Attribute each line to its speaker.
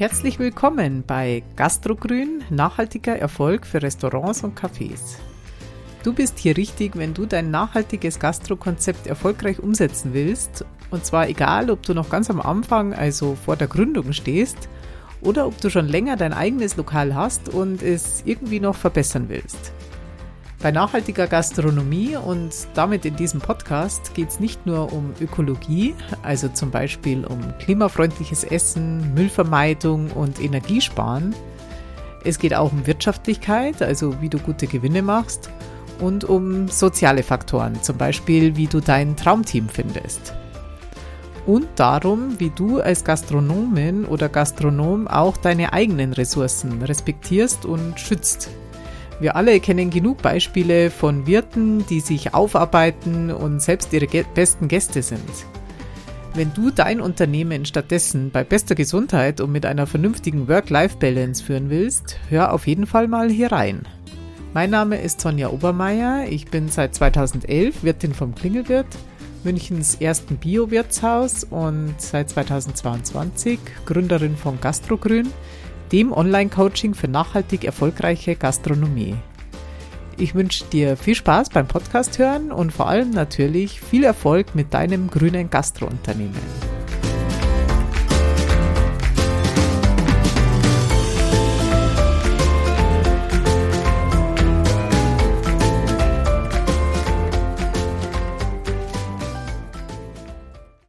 Speaker 1: Herzlich willkommen bei Gastrogrün, nachhaltiger Erfolg für Restaurants und Cafés. Du bist hier richtig, wenn du dein nachhaltiges Gastrokonzept erfolgreich umsetzen willst. Und zwar egal, ob du noch ganz am Anfang, also vor der Gründung stehst, oder ob du schon länger dein eigenes Lokal hast und es irgendwie noch verbessern willst. Bei nachhaltiger Gastronomie und damit in diesem Podcast geht es nicht nur um Ökologie, also zum Beispiel um klimafreundliches Essen, Müllvermeidung und Energiesparen. Es geht auch um Wirtschaftlichkeit, also wie du gute Gewinne machst und um soziale Faktoren, zum Beispiel wie du dein Traumteam findest. Und darum, wie du als Gastronomin oder Gastronom auch deine eigenen Ressourcen respektierst und schützt. Wir alle kennen genug Beispiele von Wirten, die sich aufarbeiten und selbst ihre besten Gäste sind. Wenn du dein Unternehmen stattdessen bei bester Gesundheit und mit einer vernünftigen Work-Life-Balance führen willst, hör auf jeden Fall mal hier rein. Mein Name ist Sonja Obermeier, ich bin seit 2011 Wirtin vom Klingelwirt, Münchens ersten Bio-Wirtshaus und seit 2022 Gründerin von Gastrogrün, dem Online-Coaching für nachhaltig erfolgreiche Gastronomie. Ich wünsche dir viel Spaß beim Podcast hören und vor allem natürlich viel Erfolg mit deinem grünen Gastrounternehmen.